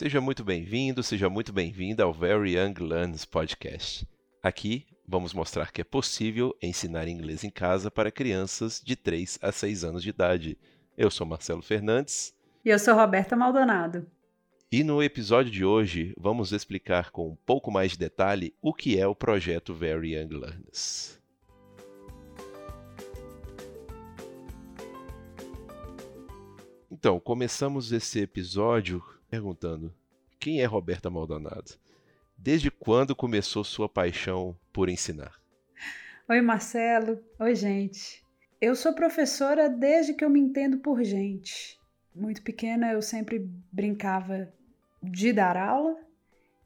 Seja muito bem-vindo, seja muito bem-vinda ao Very Young Learns Podcast. Aqui vamos mostrar que é possível ensinar inglês em casa para crianças de 3 a 6 anos de idade. Eu sou Marcelo Fernandes. E eu sou Roberta Maldonado. E no episódio de hoje vamos explicar com um pouco mais de detalhe o que é o projeto Very Young Learners. Então, começamos esse episódio perguntando: quem é Roberta Maldonado? Desde quando começou sua paixão por ensinar? Oi, Marcelo. Oi, gente. Eu sou professora desde que eu me entendo por gente. Muito pequena eu sempre brincava de dar aula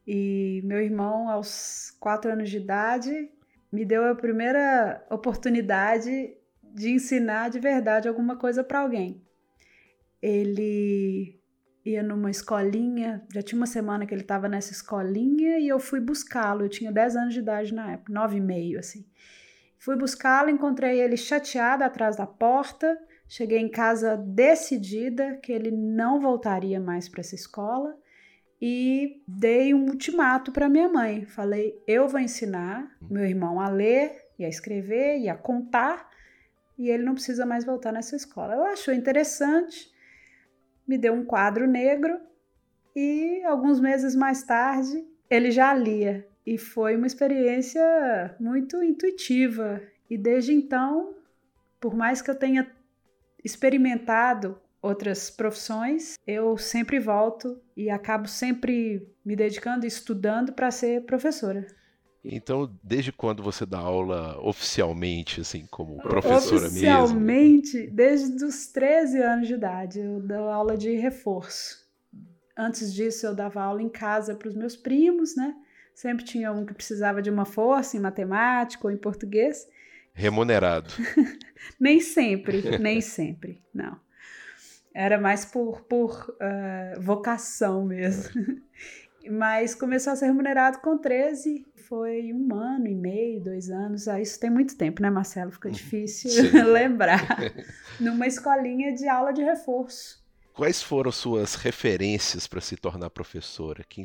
e meu irmão, aos quatro anos de idade, me deu a primeira oportunidade de ensinar de verdade alguma coisa para alguém. Ele ia numa escolinha, já tinha uma semana que ele estava nessa escolinha e eu fui buscá-lo. Eu tinha 10 anos de idade na época, 9 e meio, assim. Fui buscá-lo, encontrei ele chateado atrás da porta. Cheguei em casa decidida que ele não voltaria mais para essa escola e dei um ultimato para minha mãe. Falei: eu vou ensinar meu irmão a ler e a escrever e a contar e ele não precisa mais voltar nessa escola. Ela achou interessante me deu um quadro negro e alguns meses mais tarde ele já lia. E foi uma experiência muito intuitiva. E desde então, por mais que eu tenha experimentado outras profissões, eu sempre volto e acabo sempre me dedicando e estudando para ser professora. Então, desde quando você dá aula oficialmente, assim, como professora oficialmente, mesmo? desde os 13 anos de idade. Eu dou aula de reforço. Antes disso, eu dava aula em casa para os meus primos, né? Sempre tinha um que precisava de uma força em matemática ou em português. Remunerado. nem sempre, nem sempre, não. Era mais por, por uh, vocação mesmo. Mas começou a ser remunerado com 13 foi um ano e meio, dois anos. Ah, isso tem muito tempo, né, Marcelo? Fica uhum. difícil lembrar. Numa escolinha de aula de reforço. Quais foram suas referências para se tornar professora? Quem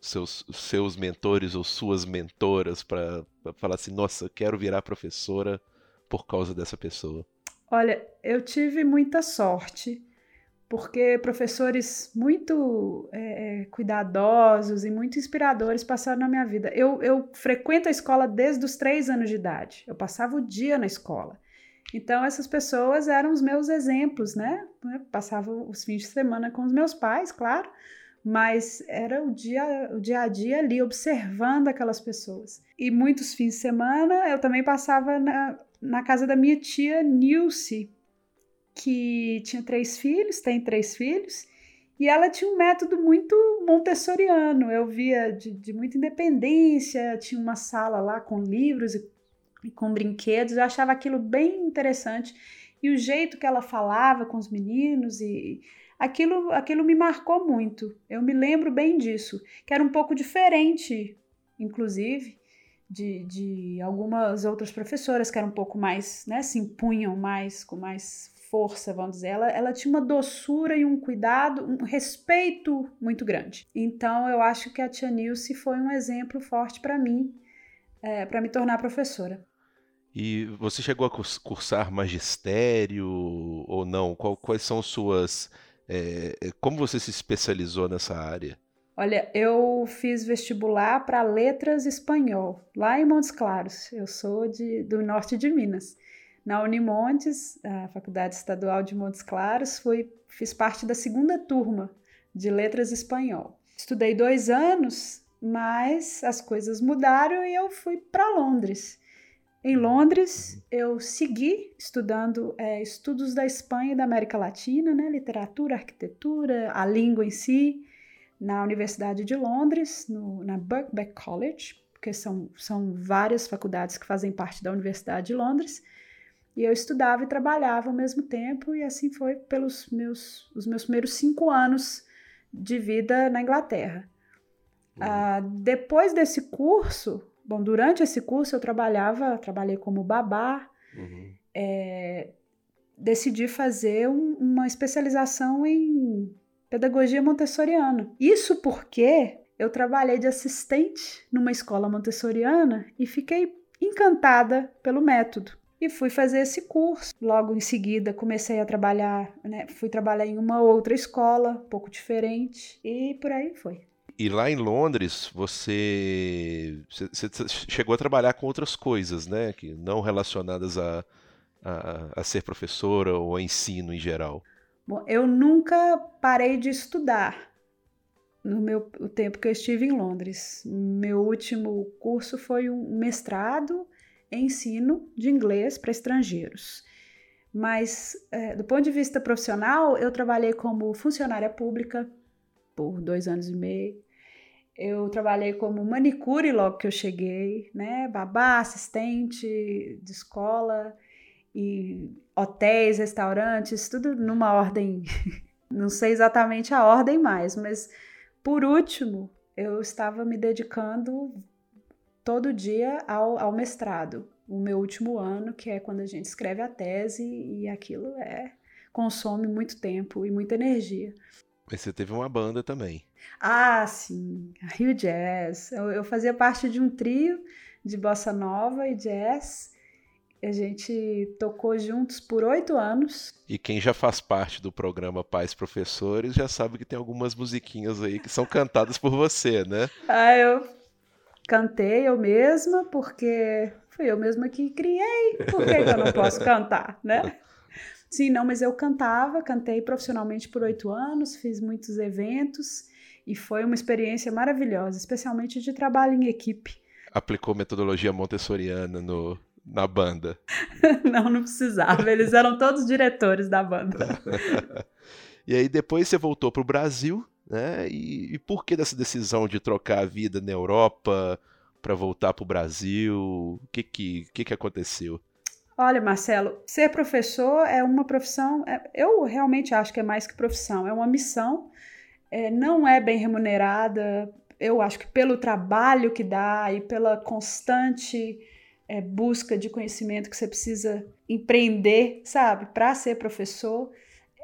seus seus mentores ou suas mentoras para falar assim, nossa, quero virar professora por causa dessa pessoa? Olha, eu tive muita sorte porque professores muito é, é, cuidadosos e muito inspiradores passaram na minha vida. Eu, eu frequento a escola desde os três anos de idade. Eu passava o dia na escola. Então, essas pessoas eram os meus exemplos, né? Passava os fins de semana com os meus pais, claro, mas era o dia, o dia a dia ali, observando aquelas pessoas. E muitos fins de semana eu também passava na, na casa da minha tia Nilce, que tinha três filhos, tem três filhos, e ela tinha um método muito montessoriano. Eu via de, de muita independência, tinha uma sala lá com livros e, e com brinquedos, eu achava aquilo bem interessante. E o jeito que ela falava com os meninos e aquilo, aquilo me marcou muito. Eu me lembro bem disso, que era um pouco diferente, inclusive, de, de algumas outras professoras que eram um pouco mais, né, se impunham mais, com mais força, vamos dizer. Ela, ela tinha uma doçura e um cuidado, um respeito muito grande. Então, eu acho que a tia Nilce foi um exemplo forte para mim, é, para me tornar professora. E você chegou a cursar magistério ou não? Qual, quais são suas. É, é, como você se especializou nessa área? Olha, eu fiz vestibular para letras espanhol, lá em Montes Claros. Eu sou de, do norte de Minas na Unimontes, a Faculdade Estadual de Montes Claros, fui, fiz parte da segunda turma de Letras Espanhol. Estudei dois anos, mas as coisas mudaram e eu fui para Londres. Em Londres, eu segui estudando é, estudos da Espanha e da América Latina, né, literatura, arquitetura, a língua em si, na Universidade de Londres, no, na Birkbeck College, porque são, são várias faculdades que fazem parte da Universidade de Londres. E eu estudava e trabalhava ao mesmo tempo, e assim foi pelos meus, os meus primeiros cinco anos de vida na Inglaterra. Uhum. Ah, depois desse curso, bom, durante esse curso eu trabalhava, trabalhei como babá, uhum. é, decidi fazer um, uma especialização em pedagogia montessoriana. Isso porque eu trabalhei de assistente numa escola montessoriana e fiquei encantada pelo método. E fui fazer esse curso. Logo em seguida comecei a trabalhar, né? Fui trabalhar em uma outra escola, um pouco diferente, e por aí foi. E lá em Londres, você, você chegou a trabalhar com outras coisas, né? Que não relacionadas a, a, a ser professora ou a ensino em geral. Bom, eu nunca parei de estudar no meu o tempo que eu estive em Londres. Meu último curso foi um mestrado ensino de inglês para estrangeiros. Mas, é, do ponto de vista profissional, eu trabalhei como funcionária pública por dois anos e meio. Eu trabalhei como manicure logo que eu cheguei, né? Babá, assistente de escola e hotéis, restaurantes, tudo numa ordem, não sei exatamente a ordem mais, mas por último, eu estava me dedicando todo dia ao, ao mestrado, o meu último ano, que é quando a gente escreve a tese, e aquilo é consome muito tempo e muita energia. Mas você teve uma banda também. Ah, sim, a Rio Jazz. Eu, eu fazia parte de um trio de bossa nova e jazz. A gente tocou juntos por oito anos. E quem já faz parte do programa Pais Professores já sabe que tem algumas musiquinhas aí que são cantadas por você, né? Ah, eu cantei eu mesma, porque fui eu mesma que criei, por que, eu não posso cantar, né? Sim, não, mas eu cantava, cantei profissionalmente por oito anos, fiz muitos eventos e foi uma experiência maravilhosa, especialmente de trabalho em equipe. Aplicou metodologia montessoriana no, na banda? não, não precisava, eles eram todos diretores da banda. e aí depois você voltou para o Brasil, né? E, e, por que dessa decisão de trocar a vida na Europa para voltar para o Brasil? O que que, que que aconteceu? Olha, Marcelo, ser professor é uma profissão. É, eu realmente acho que é mais que profissão, é uma missão. É, não é bem remunerada. Eu acho que pelo trabalho que dá e pela constante é, busca de conhecimento que você precisa empreender, sabe, para ser professor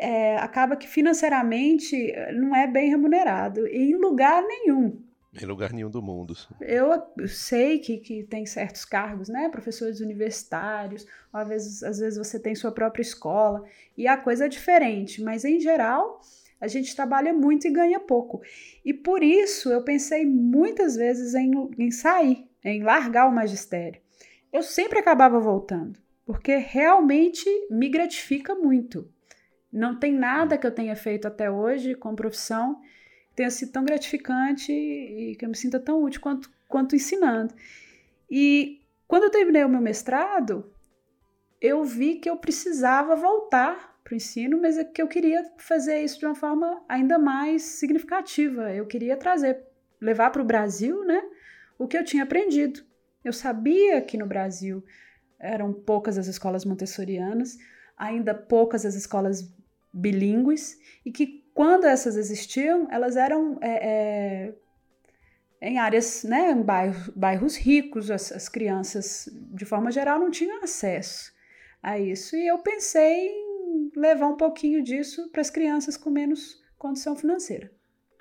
é, acaba que financeiramente eh, não é bem remunerado em lugar nenhum. Em lugar nenhum do mundo. Eu sei que, que tem certos cargos, né? Professores universitários, ou às vezes, às vezes você tem sua própria escola, e a coisa é diferente, mas em geral a gente trabalha muito e ganha pouco. E por isso eu pensei muitas vezes em, em sair, em largar o magistério. Eu sempre acabava voltando, porque realmente me gratifica muito. Não tem nada que eu tenha feito até hoje com profissão que tenha sido tão gratificante e que eu me sinta tão útil quanto, quanto ensinando. E quando eu terminei o meu mestrado, eu vi que eu precisava voltar para o ensino, mas é que eu queria fazer isso de uma forma ainda mais significativa. Eu queria trazer, levar para o Brasil, né, o que eu tinha aprendido. Eu sabia que no Brasil eram poucas as escolas montessorianas, ainda poucas as escolas bilíngues e que quando essas existiam, elas eram é, é, em áreas, né, em bairros, bairros ricos, as, as crianças, de forma geral, não tinham acesso a isso. E eu pensei em levar um pouquinho disso para as crianças com menos condição financeira.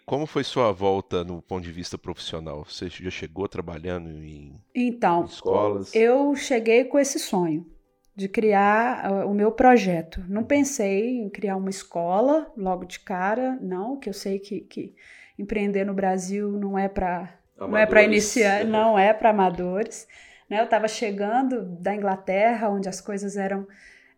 Como foi sua volta no ponto de vista profissional? Você já chegou trabalhando em, então, em escolas? Eu cheguei com esse sonho de criar uh, o meu projeto. Não pensei em criar uma escola logo de cara, não, que eu sei que, que empreender no Brasil não é para não é para iniciar, não é para amadores. Né? Eu estava chegando da Inglaterra, onde as coisas eram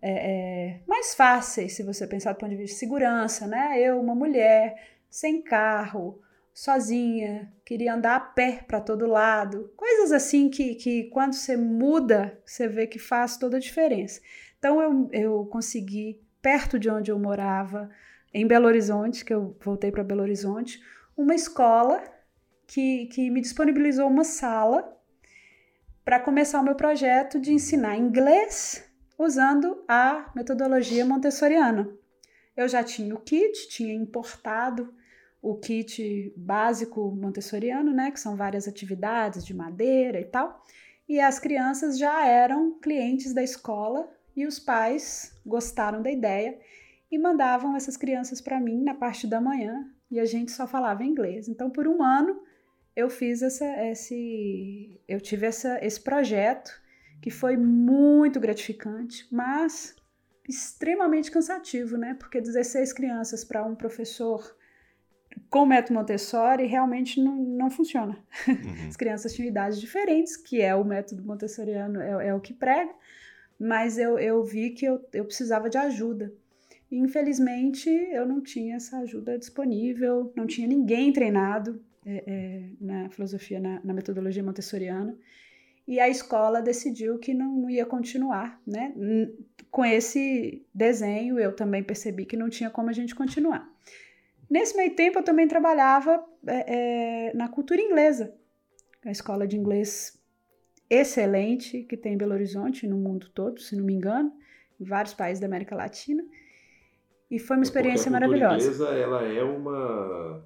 é, é, mais fáceis, se você pensar do ponto de vista de segurança, né? Eu, uma mulher, sem carro, sozinha, queria andar a pé para todo lado, coisas assim que, que quando você muda, você vê que faz toda a diferença. Então eu, eu consegui, perto de onde eu morava, em Belo Horizonte, que eu voltei para Belo Horizonte, uma escola que, que me disponibilizou uma sala para começar o meu projeto de ensinar inglês usando a metodologia montessoriana. Eu já tinha o kit, tinha importado o kit básico montessoriano, né, que são várias atividades de madeira e tal. E as crianças já eram clientes da escola e os pais gostaram da ideia e mandavam essas crianças para mim na parte da manhã e a gente só falava inglês. Então, por um ano, eu fiz essa, esse, eu tive essa, esse projeto que foi muito gratificante, mas extremamente cansativo, né? Porque 16 crianças para um professor com método Montessori realmente não, não funciona. Uhum. As crianças tinham idades diferentes, que é o método montessoriano, é, é o que prega, mas eu, eu vi que eu, eu precisava de ajuda. E, infelizmente, eu não tinha essa ajuda disponível, não tinha ninguém treinado é, é, na filosofia, na, na, metodologia montessoriana. E a escola decidiu que não, não ia continuar, né? Com esse desenho, eu também percebi que não tinha como a gente continuar. Nesse meio tempo, eu também trabalhava é, é, na cultura inglesa, a escola de inglês excelente que tem em Belo Horizonte, no mundo todo, se não me engano, em vários países da América Latina. E foi uma experiência a maravilhosa. Inglesa, ela é uma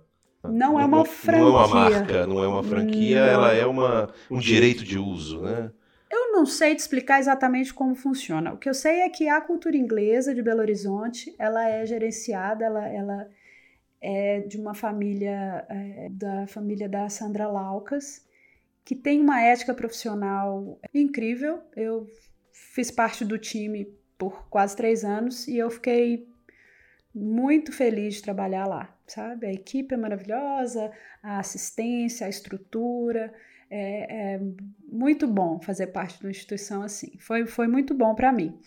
não é uma franquia. Não é uma marca, não é uma franquia, não. ela é uma, um direito de uso, né? Eu não sei te explicar exatamente como funciona. O que eu sei é que a cultura inglesa de Belo Horizonte, ela é gerenciada, ela, ela é de uma família, é, da família da Sandra Laucas, que tem uma ética profissional incrível. Eu fiz parte do time por quase três anos e eu fiquei muito feliz de trabalhar lá, sabe? A equipe é maravilhosa, a assistência, a estrutura, é, é muito bom fazer parte de uma instituição assim. Foi, foi muito bom para mim.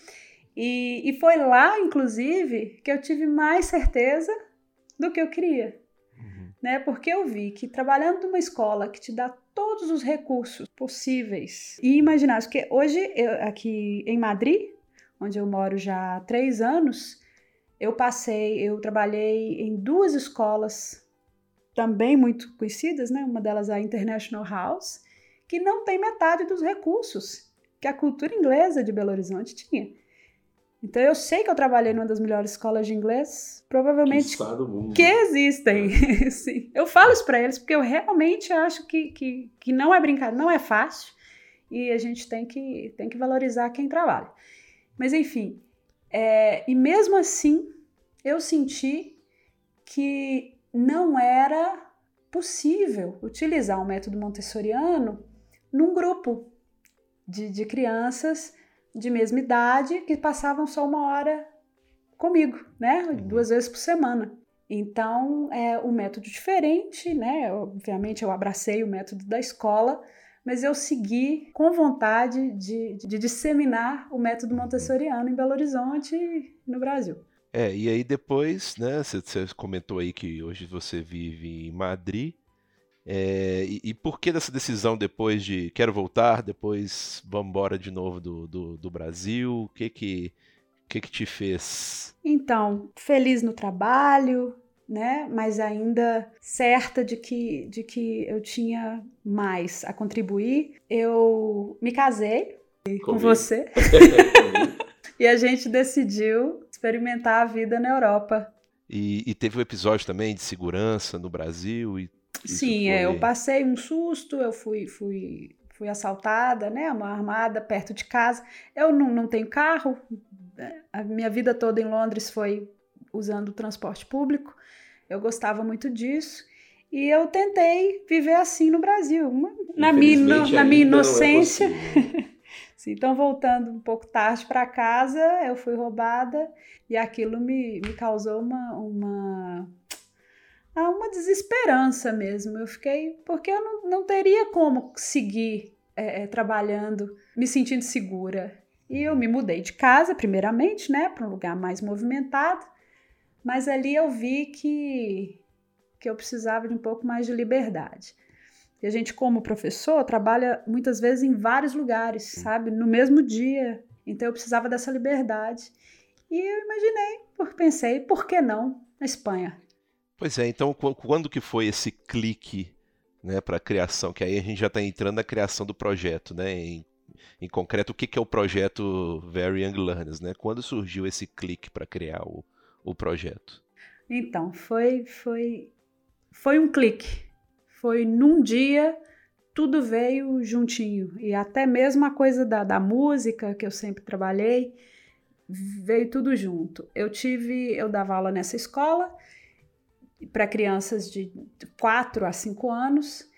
E, e foi lá, inclusive, que eu tive mais certeza do que eu queria. Uhum. Né? Porque eu vi que trabalhando numa escola que te dá todos os recursos possíveis e imaginar, que hoje eu, aqui em Madrid, onde eu moro já há três anos, eu passei, eu trabalhei em duas escolas também muito conhecidas, né? Uma delas a International House, que não tem metade dos recursos que a cultura inglesa de Belo Horizonte tinha. Então eu sei que eu trabalhei numa das melhores escolas de inglês, provavelmente que existem. É. Sim. Eu falo isso para eles porque eu realmente acho que, que, que não é brincadeira, não é fácil e a gente tem que, tem que valorizar quem trabalha. Mas enfim, é, e mesmo assim eu senti que não era possível utilizar o método montessoriano num grupo de, de crianças de mesma idade que passavam só uma hora comigo, né? Uhum. Duas vezes por semana. Então, é um método diferente, né? Obviamente, eu abracei o método da escola, mas eu segui com vontade de, de disseminar o método montessoriano em Belo Horizonte e no Brasil. É, e aí depois, né, você comentou aí que hoje você vive em Madrid, é, e, e, por que dessa decisão depois de quero voltar, depois vamos embora de novo do, do, do Brasil? O que que, que que te fez? Então, feliz no trabalho, né? Mas ainda certa de que, de que eu tinha mais a contribuir. Eu me casei Comigo. com você. e a gente decidiu experimentar a vida na Europa. E, e teve um episódio também de segurança no Brasil e Sim, foi... é, eu passei um susto, eu fui, fui, fui assaltada, né? Uma armada perto de casa. Eu não, não tenho carro, a minha vida toda em Londres foi usando o transporte público. Eu gostava muito disso. E eu tentei viver assim no Brasil, na minha, na minha é inocência. É Sim, então, voltando um pouco tarde para casa, eu fui roubada e aquilo me, me causou uma, uma a uma desesperança mesmo. Eu fiquei, porque eu não, não teria como seguir é, é, trabalhando, me sentindo segura. E eu me mudei de casa, primeiramente, né, para um lugar mais movimentado, mas ali eu vi que, que eu precisava de um pouco mais de liberdade. E a gente, como professor, trabalha muitas vezes em vários lugares, sabe, no mesmo dia. Então eu precisava dessa liberdade. E eu imaginei, pensei, por que não na Espanha? Pois é, então quando que foi esse clique né, para a criação? Que aí a gente já está entrando na criação do projeto, né? Em, em concreto, o que, que é o projeto Very Young Learners, né? Quando surgiu esse clique para criar o, o projeto? Então, foi, foi, foi um clique. Foi num dia, tudo veio juntinho. E até mesmo a coisa da, da música, que eu sempre trabalhei, veio tudo junto. Eu tive, eu dava aula nessa escola para crianças de 4 a 5 anos,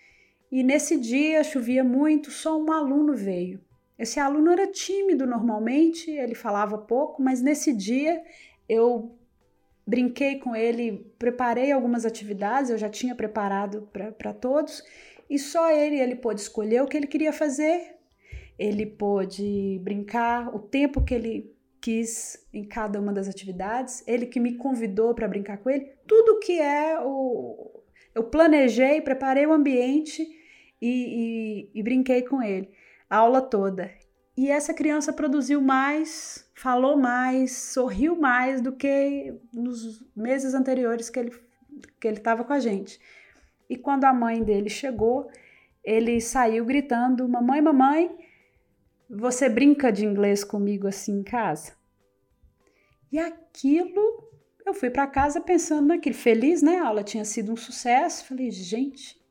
e nesse dia chovia muito, só um aluno veio. Esse aluno era tímido normalmente, ele falava pouco, mas nesse dia eu brinquei com ele, preparei algumas atividades, eu já tinha preparado para todos, e só ele ele pôde escolher o que ele queria fazer. Ele pôde brincar o tempo que ele quis em cada uma das atividades, ele que me convidou para brincar com ele, tudo que é o. Eu planejei, preparei o ambiente e, e, e brinquei com ele a aula toda. E essa criança produziu mais, falou mais, sorriu mais do que nos meses anteriores que ele que ele estava com a gente. E quando a mãe dele chegou, ele saiu gritando: "Mamãe, mamãe, você brinca de inglês comigo assim em casa?" E aquilo, eu fui para casa pensando naquilo, feliz, né? A aula tinha sido um sucesso. Falei, gente,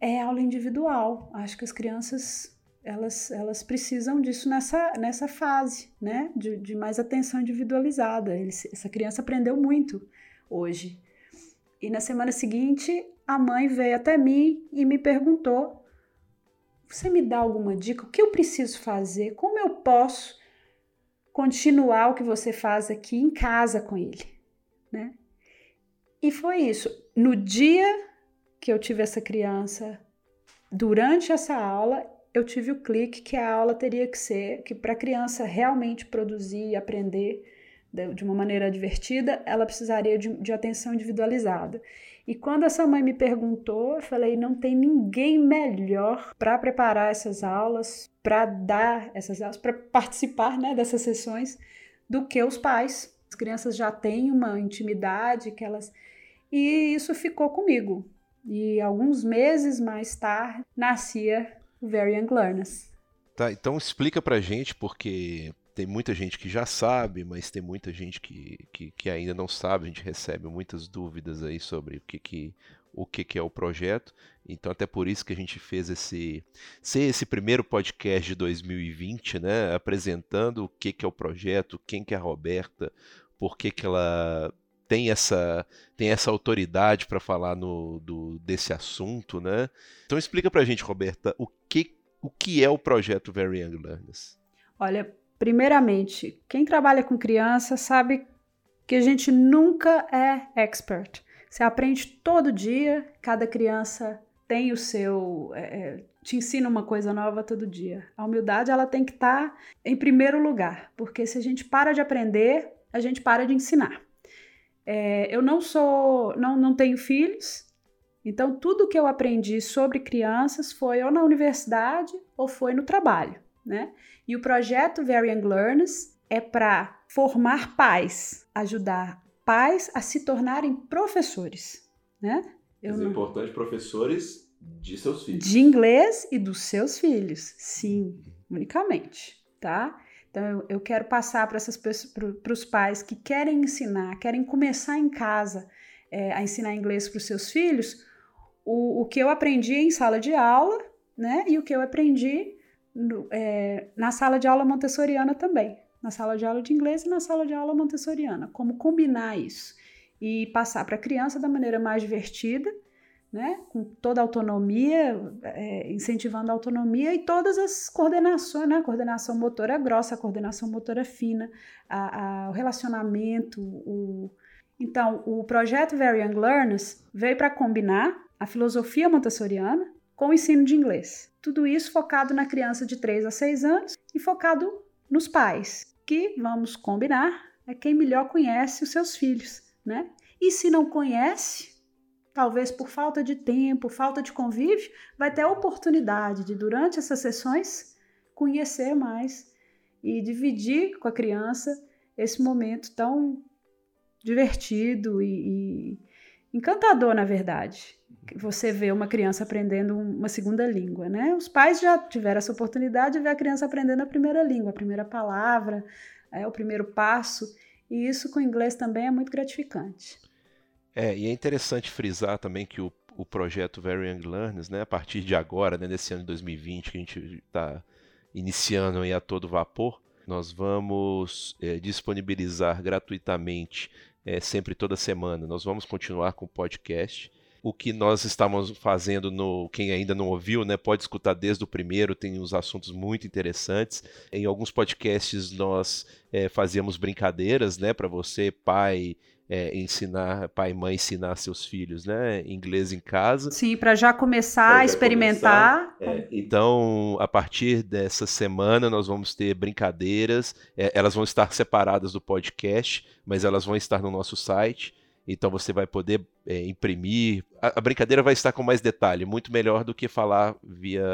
é aula individual. Acho que as crianças elas, elas precisam disso nessa, nessa fase, né? De, de mais atenção individualizada. Eles, essa criança aprendeu muito hoje. E na semana seguinte, a mãe veio até mim e me perguntou: Você me dá alguma dica? O que eu preciso fazer? Como eu posso continuar o que você faz aqui em casa com ele? Né? E foi isso. No dia que eu tive essa criança, durante essa aula, eu tive o clique que a aula teria que ser, que para a criança realmente produzir e aprender de uma maneira divertida, ela precisaria de, de, atenção individualizada. E quando essa mãe me perguntou, eu falei: não tem ninguém melhor para preparar essas aulas, para dar essas aulas, para participar né, dessas sessões, do que os pais. As crianças já têm uma intimidade que elas. E isso ficou comigo. E alguns meses mais tarde nascia Very Young Learners. Tá, então explica pra gente, porque tem muita gente que já sabe, mas tem muita gente que, que, que ainda não sabe. A gente recebe muitas dúvidas aí sobre o que, que, o que, que é o projeto. Então, até por isso que a gente fez esse esse primeiro podcast de 2020, né? Apresentando o que, que é o projeto, quem que é a Roberta, por que, que ela tem essa, tem essa autoridade para falar no, do, desse assunto, né? Então explica para a gente, Roberta, o que, o que é o projeto Very Young Learners? Olha, primeiramente, quem trabalha com criança sabe que a gente nunca é expert. Você aprende todo dia, cada criança tem o seu. É, é te ensina uma coisa nova todo dia. A humildade ela tem que estar tá em primeiro lugar, porque se a gente para de aprender, a gente para de ensinar. É, eu não sou, não, não tenho filhos, então tudo que eu aprendi sobre crianças foi ou na universidade ou foi no trabalho, né? E o projeto Young Learners é para formar pais, ajudar pais a se tornarem professores, né? Eu Mas é importante professores de seus filhos. De inglês e dos seus filhos, sim, unicamente, tá? Então, eu, eu quero passar para os pais que querem ensinar, querem começar em casa é, a ensinar inglês para os seus filhos, o, o que eu aprendi em sala de aula, né? E o que eu aprendi no, é, na sala de aula montessoriana também. Na sala de aula de inglês e na sala de aula montessoriana. Como combinar isso e passar para a criança da maneira mais divertida né, com toda a autonomia, é, incentivando a autonomia e todas as coordenações, né, a coordenação motora grossa, a coordenação motora fina, a, a, o relacionamento. O... Então, o projeto Very Young Learners veio para combinar a filosofia montessoriana com o ensino de inglês. Tudo isso focado na criança de 3 a 6 anos e focado nos pais, que, vamos combinar, é quem melhor conhece os seus filhos, né? E se não conhece, talvez por falta de tempo, falta de convívio, vai ter a oportunidade de, durante essas sessões, conhecer mais e dividir com a criança esse momento tão divertido e, e encantador, na verdade. Você vê uma criança aprendendo uma segunda língua, né? Os pais já tiveram essa oportunidade de ver a criança aprendendo a primeira língua, a primeira palavra, é, o primeiro passo. E isso com o inglês também é muito gratificante. É, e é interessante frisar também que o, o projeto Very Young Learners, né, a partir de agora, né, nesse ano de 2020, que a gente está iniciando aí a todo vapor, Nós vamos é, disponibilizar gratuitamente é, sempre toda semana. Nós vamos continuar com o podcast. O que nós estamos fazendo no quem ainda não ouviu, né, pode escutar desde o primeiro, tem uns assuntos muito interessantes. Em alguns podcasts nós é, fazíamos brincadeiras, né, para você, pai, é, ensinar, pai e mãe ensinar seus filhos, né, inglês em casa. Sim, para já começar pra a experimentar. Começar, é, então, a partir dessa semana nós vamos ter brincadeiras. É, elas vão estar separadas do podcast, mas elas vão estar no nosso site. Então você vai poder é, imprimir. A, a, brincadeira vai estar com mais detalhe, muito melhor do que falar via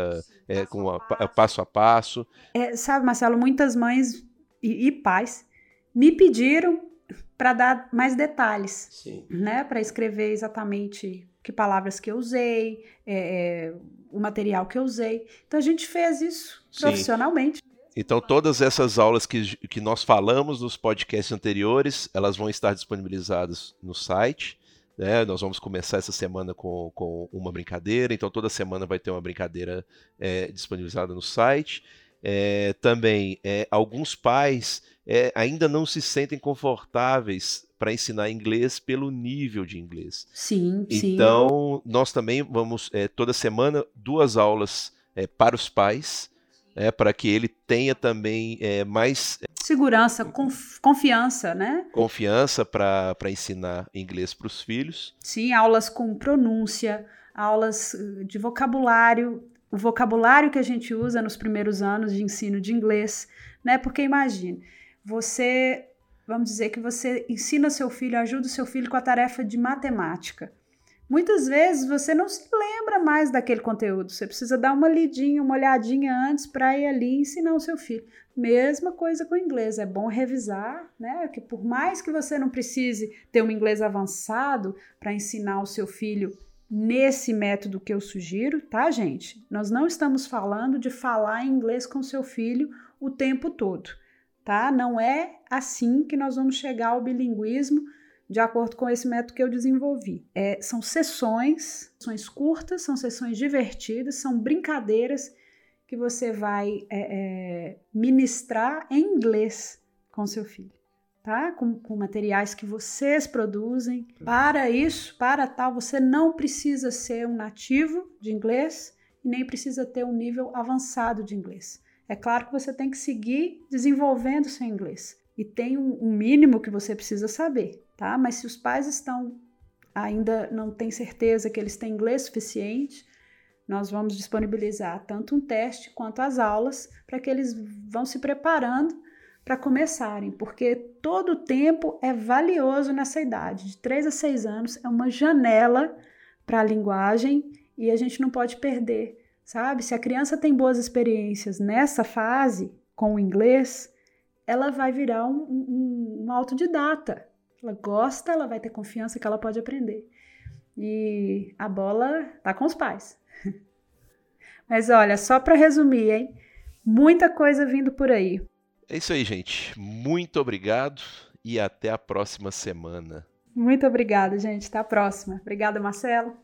é, com a, a, passo a passo. É, sabe, Marcelo, muitas mães e, e pais me pediram para dar mais detalhes, Sim. né? Para escrever exatamente que palavras que eu usei, é, é, o material que eu usei. Então a gente fez isso Sim. profissionalmente. Então todas essas aulas que, que nós falamos nos podcasts anteriores, elas vão estar disponibilizadas no site. Né? Nós vamos começar essa semana com, com uma brincadeira, então toda semana vai ter uma brincadeira é, disponibilizada no site. É, também, é, alguns pais é, ainda não se sentem confortáveis para ensinar inglês pelo nível de inglês. Sim, sim. Então, nós também vamos, toda semana, duas aulas é, para os pais, é, para que ele tenha também mais. Segurança, conf confiança, né? Confiança para ensinar inglês para os filhos. Sim, aulas com pronúncia, aulas de vocabulário, o vocabulário que a gente usa nos primeiros anos de ensino de inglês, né? Porque imagine, você, vamos dizer que você ensina seu filho, ajuda o seu filho com a tarefa de matemática. Muitas vezes você não se lembra mais daquele conteúdo, você precisa dar uma lidinha, uma olhadinha antes para ir ali ensinar o seu filho. Mesma coisa com o inglês, é bom revisar, né? Que por mais que você não precise ter um inglês avançado para ensinar o seu filho nesse método que eu sugiro, tá, gente? Nós não estamos falando de falar inglês com seu filho o tempo todo tá? Não é assim que nós vamos chegar ao bilinguismo de acordo com esse método que eu desenvolvi. É, são sessões, sessões curtas, são sessões divertidas, são brincadeiras que você vai é, é, ministrar em inglês com seu filho. Tá? Com, com, materiais que vocês produzem. Para isso, para tal, você não precisa ser um nativo de inglês e nem precisa ter um nível avançado de inglês. É claro que você tem que seguir desenvolvendo seu inglês e tem um, um mínimo que você precisa saber, tá? Mas se os pais estão ainda não têm certeza que eles têm inglês suficiente, nós vamos disponibilizar tanto um teste quanto as aulas para que eles vão se preparando para começarem, porque todo o tempo é valioso nessa idade, de 3 a 6 anos, é uma janela para a linguagem e a gente não pode perder sabe? Se a criança tem boas experiências nessa fase com o inglês, ela vai virar um, um, um autodidata. Ela gosta, ela vai ter confiança que ela pode aprender. E a bola tá com os pais. Mas olha, só para resumir, hein? Muita coisa vindo por aí. É isso aí, gente. Muito obrigado e até a próxima semana. Muito obrigada, gente. Até a próxima. Obrigada, Marcelo.